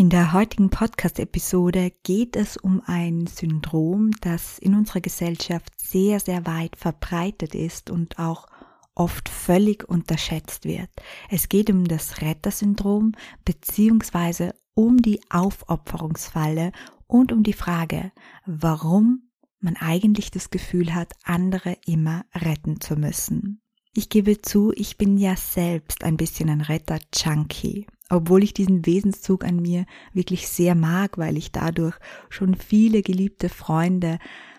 In der heutigen Podcast-Episode geht es um ein Syndrom, das in unserer Gesellschaft sehr, sehr weit verbreitet ist und auch oft völlig unterschätzt wird. Es geht um das Rettersyndrom beziehungsweise um die Aufopferungsfalle und um die Frage, warum man eigentlich das Gefühl hat, andere immer retten zu müssen. Ich gebe zu, ich bin ja selbst ein bisschen ein Retter-Junkie obwohl ich diesen Wesenszug an mir wirklich sehr mag, weil ich dadurch schon viele geliebte Freunde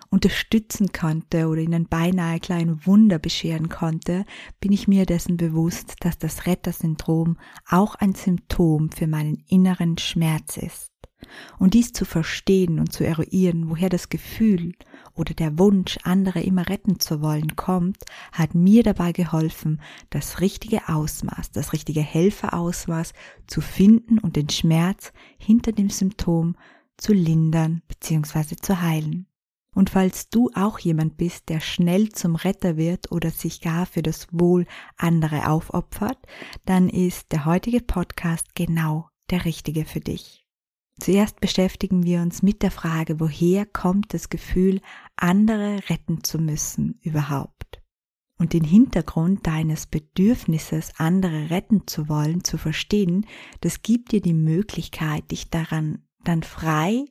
unterstützen konnte oder ihnen beinahe kleine Wunder bescheren konnte, bin ich mir dessen bewusst, dass das Rettersyndrom auch ein Symptom für meinen inneren Schmerz ist. Und dies zu verstehen und zu eruieren, woher das Gefühl oder der Wunsch, andere immer retten zu wollen, kommt, hat mir dabei geholfen, das richtige Ausmaß, das richtige Helferausmaß zu finden und den Schmerz hinter dem Symptom zu lindern bzw. zu heilen. Und falls du auch jemand bist, der schnell zum Retter wird oder sich gar für das Wohl andere aufopfert, dann ist der heutige Podcast genau der richtige für dich. Zuerst beschäftigen wir uns mit der Frage, woher kommt das Gefühl, andere retten zu müssen überhaupt? Und den Hintergrund deines Bedürfnisses, andere retten zu wollen, zu verstehen, das gibt dir die Möglichkeit, dich daran dann frei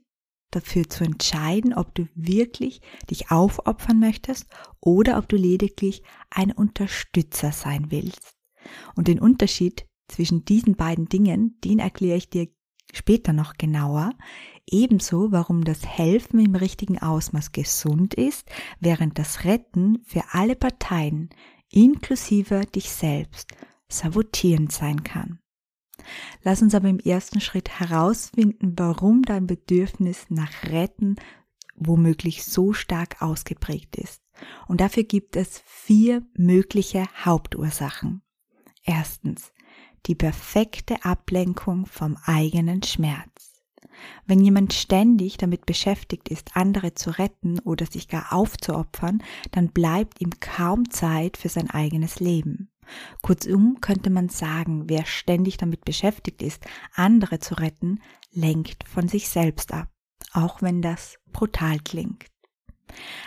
dafür zu entscheiden, ob du wirklich dich aufopfern möchtest oder ob du lediglich ein Unterstützer sein willst. Und den Unterschied zwischen diesen beiden Dingen, den erkläre ich dir später noch genauer. Ebenso, warum das Helfen im richtigen Ausmaß gesund ist, während das Retten für alle Parteien, inklusive dich selbst, sabotierend sein kann. Lass uns aber im ersten Schritt herausfinden, warum dein Bedürfnis nach Retten womöglich so stark ausgeprägt ist. Und dafür gibt es vier mögliche Hauptursachen. Erstens, die perfekte Ablenkung vom eigenen Schmerz. Wenn jemand ständig damit beschäftigt ist, andere zu retten oder sich gar aufzuopfern, dann bleibt ihm kaum Zeit für sein eigenes Leben. Kurzum könnte man sagen, wer ständig damit beschäftigt ist, andere zu retten, lenkt von sich selbst ab, auch wenn das brutal klingt.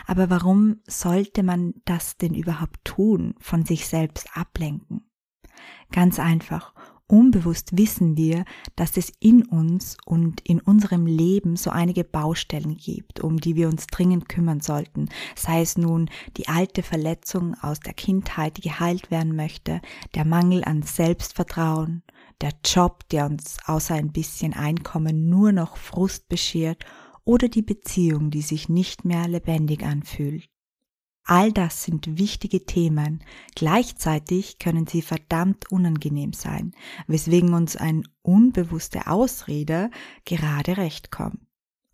Aber warum sollte man das denn überhaupt tun, von sich selbst ablenken? Ganz einfach. Unbewusst wissen wir, dass es in uns und in unserem Leben so einige Baustellen gibt, um die wir uns dringend kümmern sollten. Sei es nun die alte Verletzung aus der Kindheit, die geheilt werden möchte, der Mangel an Selbstvertrauen, der Job, der uns außer ein bisschen Einkommen nur noch Frust beschert oder die Beziehung, die sich nicht mehr lebendig anfühlt. All das sind wichtige Themen. Gleichzeitig können sie verdammt unangenehm sein, weswegen uns ein unbewusste Ausrede gerade recht kommt.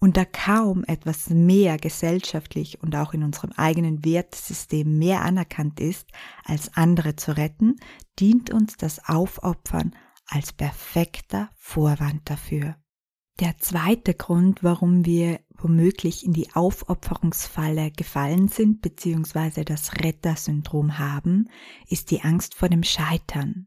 Und da kaum etwas mehr gesellschaftlich und auch in unserem eigenen Wertesystem mehr anerkannt ist, als andere zu retten, dient uns das Aufopfern als perfekter Vorwand dafür. Der zweite Grund, warum wir womöglich in die Aufopferungsfalle gefallen sind bzw. das Rettersyndrom haben, ist die Angst vor dem Scheitern.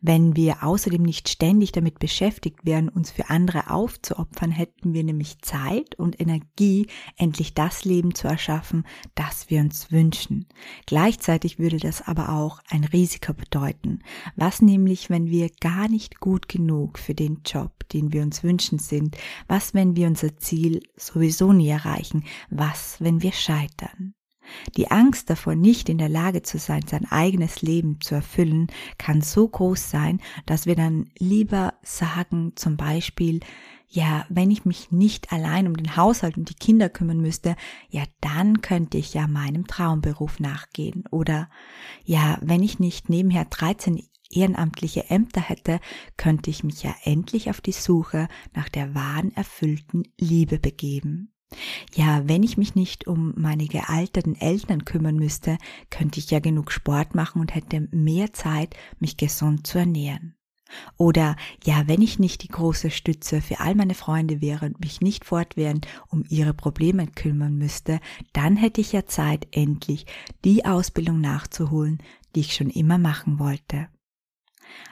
Wenn wir außerdem nicht ständig damit beschäftigt wären, uns für andere aufzuopfern, hätten wir nämlich Zeit und Energie, endlich das Leben zu erschaffen, das wir uns wünschen. Gleichzeitig würde das aber auch ein Risiko bedeuten. Was nämlich, wenn wir gar nicht gut genug für den Job, den wir uns wünschen sind? Was, wenn wir unser Ziel sowieso nie erreichen? Was, wenn wir scheitern? Die Angst davor, nicht in der Lage zu sein, sein eigenes Leben zu erfüllen, kann so groß sein, dass wir dann lieber sagen, zum Beispiel, ja, wenn ich mich nicht allein um den Haushalt und die Kinder kümmern müsste, ja, dann könnte ich ja meinem Traumberuf nachgehen. Oder ja, wenn ich nicht nebenher 13 ehrenamtliche Ämter hätte, könnte ich mich ja endlich auf die Suche nach der wahren erfüllten Liebe begeben. Ja, wenn ich mich nicht um meine gealterten Eltern kümmern müsste, könnte ich ja genug Sport machen und hätte mehr Zeit, mich gesund zu ernähren. Oder ja, wenn ich nicht die große Stütze für all meine Freunde wäre und mich nicht fortwährend um ihre Probleme kümmern müsste, dann hätte ich ja Zeit, endlich die Ausbildung nachzuholen, die ich schon immer machen wollte.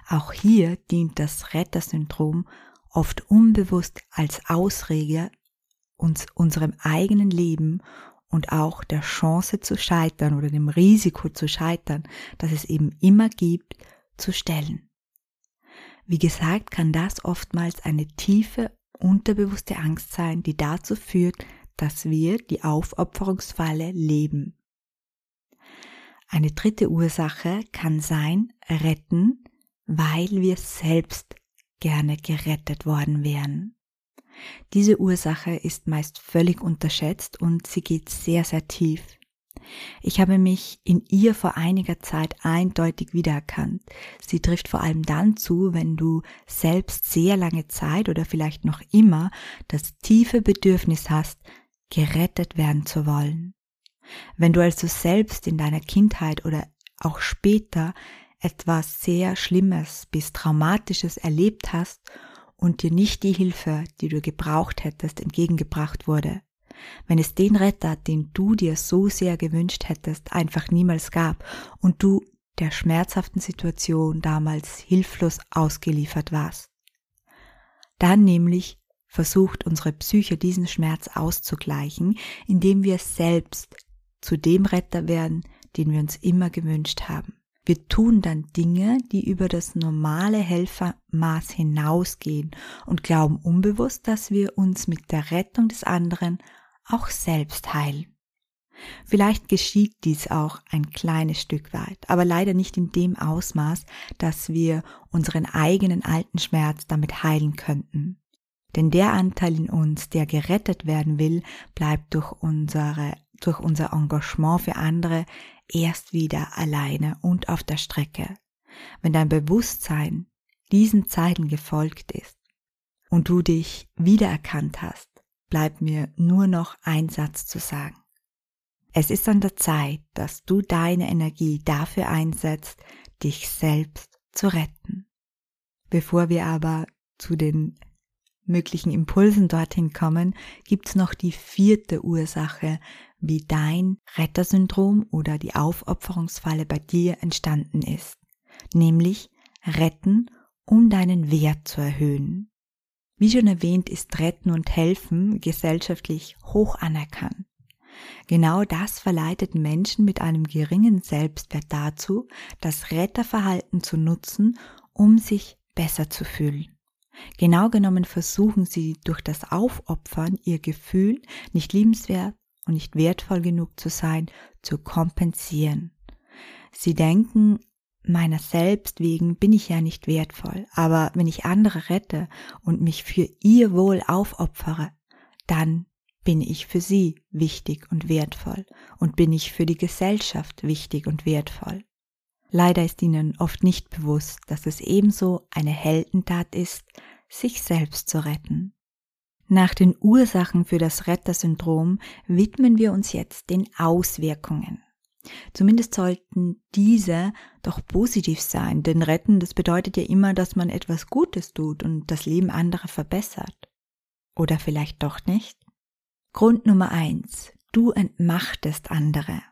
Auch hier dient das Rettersyndrom oft unbewusst als Ausrede uns unserem eigenen Leben und auch der Chance zu scheitern oder dem Risiko zu scheitern, das es eben immer gibt, zu stellen. Wie gesagt, kann das oftmals eine tiefe, unterbewusste Angst sein, die dazu führt, dass wir die Aufopferungsfalle leben. Eine dritte Ursache kann sein, retten, weil wir selbst gerne gerettet worden wären. Diese Ursache ist meist völlig unterschätzt und sie geht sehr, sehr tief. Ich habe mich in ihr vor einiger Zeit eindeutig wiedererkannt. Sie trifft vor allem dann zu, wenn du selbst sehr lange Zeit oder vielleicht noch immer das tiefe Bedürfnis hast, gerettet werden zu wollen. Wenn du also selbst in deiner Kindheit oder auch später etwas sehr Schlimmes bis Traumatisches erlebt hast und dir nicht die Hilfe, die du gebraucht hättest, entgegengebracht wurde, wenn es den Retter, den du dir so sehr gewünscht hättest, einfach niemals gab und du der schmerzhaften Situation damals hilflos ausgeliefert warst. Dann nämlich versucht unsere Psyche diesen Schmerz auszugleichen, indem wir selbst zu dem Retter werden, den wir uns immer gewünscht haben. Wir tun dann Dinge, die über das normale Helfermaß hinausgehen und glauben unbewusst, dass wir uns mit der Rettung des anderen auch selbst heilen. Vielleicht geschieht dies auch ein kleines Stück weit, aber leider nicht in dem Ausmaß, dass wir unseren eigenen alten Schmerz damit heilen könnten. Denn der Anteil in uns, der gerettet werden will, bleibt durch unsere, durch unser Engagement für andere erst wieder alleine und auf der Strecke. Wenn dein Bewusstsein diesen Zeiten gefolgt ist und du dich wiedererkannt hast, bleibt mir nur noch ein Satz zu sagen. Es ist an der Zeit, dass du deine Energie dafür einsetzt, dich selbst zu retten. Bevor wir aber zu den möglichen Impulsen dorthin kommen, gibt's noch die vierte Ursache, wie dein Rettersyndrom oder die Aufopferungsfalle bei dir entstanden ist, nämlich retten, um deinen Wert zu erhöhen. Wie schon erwähnt, ist Retten und Helfen gesellschaftlich hoch anerkannt. Genau das verleitet Menschen mit einem geringen Selbstwert dazu, das Retterverhalten zu nutzen, um sich besser zu fühlen. Genau genommen versuchen sie durch das Aufopfern ihr Gefühl, nicht liebenswert und nicht wertvoll genug zu sein, zu kompensieren. Sie denken, meiner selbst wegen bin ich ja nicht wertvoll, aber wenn ich andere rette und mich für ihr Wohl aufopfere, dann bin ich für sie wichtig und wertvoll und bin ich für die Gesellschaft wichtig und wertvoll. Leider ist ihnen oft nicht bewusst, dass es ebenso eine Heldentat ist, sich selbst zu retten. Nach den Ursachen für das Rettersyndrom widmen wir uns jetzt den Auswirkungen. Zumindest sollten diese doch positiv sein, denn retten, das bedeutet ja immer, dass man etwas Gutes tut und das Leben anderer verbessert. Oder vielleicht doch nicht? Grund Nummer eins. Du entmachtest andere.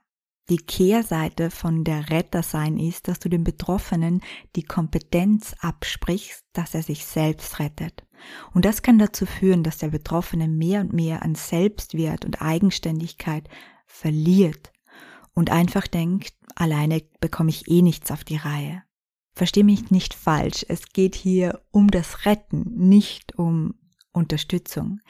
Die Kehrseite von der Rettersein ist, dass du dem Betroffenen die Kompetenz absprichst, dass er sich selbst rettet. Und das kann dazu führen, dass der Betroffene mehr und mehr an Selbstwert und Eigenständigkeit verliert und einfach denkt, alleine bekomme ich eh nichts auf die Reihe. Versteh mich nicht falsch, es geht hier um das Retten, nicht um Unterstützung.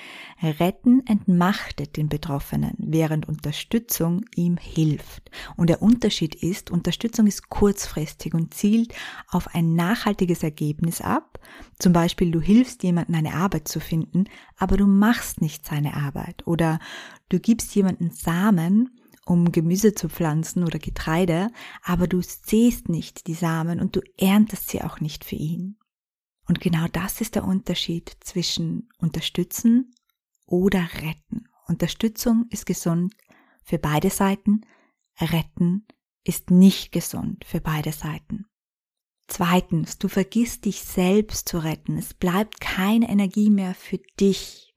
Retten entmachtet den Betroffenen, während Unterstützung ihm hilft. Und der Unterschied ist, Unterstützung ist kurzfristig und zielt auf ein nachhaltiges Ergebnis ab. Zum Beispiel, du hilfst jemandem eine Arbeit zu finden, aber du machst nicht seine Arbeit. Oder du gibst jemanden Samen um Gemüse zu pflanzen oder Getreide, aber du siehst nicht die Samen und du erntest sie auch nicht für ihn. Und genau das ist der Unterschied zwischen unterstützen oder retten. Unterstützung ist gesund für beide Seiten, retten ist nicht gesund für beide Seiten. Zweitens, du vergisst dich selbst zu retten. Es bleibt keine Energie mehr für dich.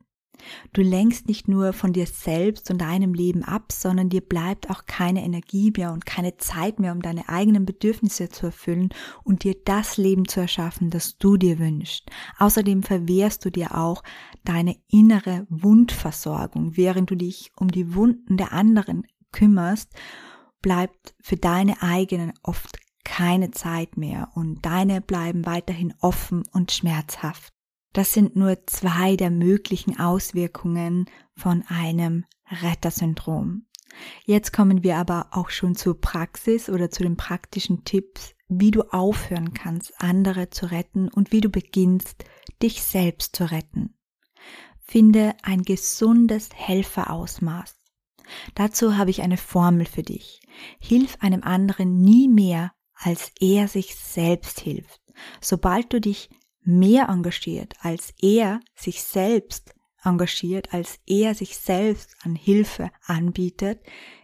Du lenkst nicht nur von dir selbst und deinem Leben ab, sondern dir bleibt auch keine Energie mehr und keine Zeit mehr, um deine eigenen Bedürfnisse zu erfüllen und dir das Leben zu erschaffen, das du dir wünschst. Außerdem verwehrst du dir auch deine innere Wundversorgung, während du dich um die Wunden der anderen kümmerst, bleibt für deine eigenen oft keine Zeit mehr und deine bleiben weiterhin offen und schmerzhaft. Das sind nur zwei der möglichen Auswirkungen von einem Rettersyndrom. Jetzt kommen wir aber auch schon zur Praxis oder zu den praktischen Tipps, wie du aufhören kannst, andere zu retten und wie du beginnst, dich selbst zu retten. Finde ein gesundes Helferausmaß. Dazu habe ich eine Formel für dich. Hilf einem anderen nie mehr, als er sich selbst hilft. Sobald du dich mehr engagiert, als er sich selbst engagiert, als er sich selbst an Hilfe anbietet,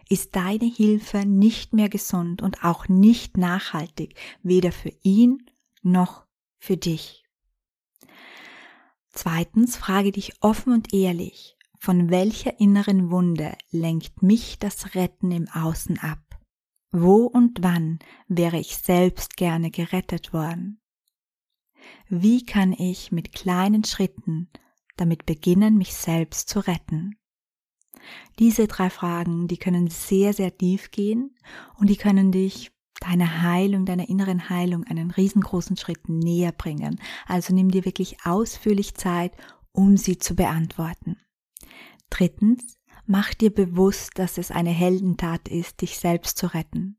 ist deine Hilfe nicht mehr gesund und auch nicht nachhaltig, weder für ihn noch für dich. Zweitens frage dich offen und ehrlich, von welcher inneren Wunde lenkt mich das Retten im Außen ab? Wo und wann wäre ich selbst gerne gerettet worden? Wie kann ich mit kleinen Schritten damit beginnen, mich selbst zu retten? Diese drei Fragen, die können sehr, sehr tief gehen und die können dich deiner Heilung, deiner inneren Heilung einen riesengroßen Schritt näher bringen. Also nimm dir wirklich ausführlich Zeit, um sie zu beantworten. Drittens, mach dir bewusst, dass es eine Heldentat ist, dich selbst zu retten.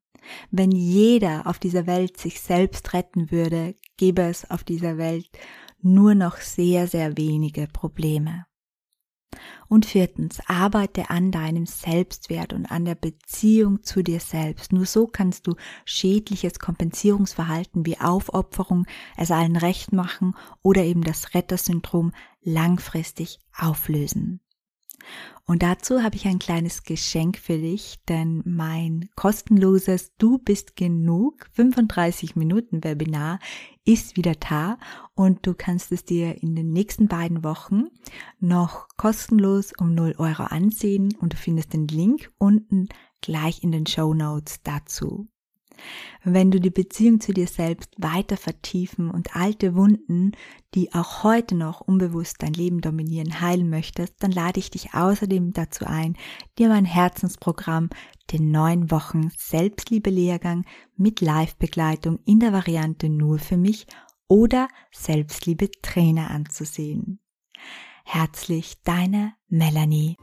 Wenn jeder auf dieser Welt sich selbst retten würde, gäbe es auf dieser Welt nur noch sehr, sehr wenige Probleme. Und viertens, arbeite an deinem Selbstwert und an der Beziehung zu dir selbst. Nur so kannst du schädliches Kompensierungsverhalten wie Aufopferung, es allen recht machen oder eben das Rettersyndrom langfristig auflösen. Und dazu habe ich ein kleines Geschenk für dich, denn mein kostenloses Du bist genug 35 Minuten Webinar ist wieder da und du kannst es dir in den nächsten beiden Wochen noch kostenlos um 0 Euro ansehen und du findest den Link unten gleich in den Show Notes dazu. Wenn du die Beziehung zu dir selbst weiter vertiefen und alte Wunden, die auch heute noch unbewusst dein Leben dominieren, heilen möchtest, dann lade ich dich außerdem dazu ein, dir mein Herzensprogramm, den neun Wochen Selbstliebe-Lehrgang mit Live-Begleitung in der Variante nur für mich oder Selbstliebe-Trainer anzusehen. Herzlich deine Melanie.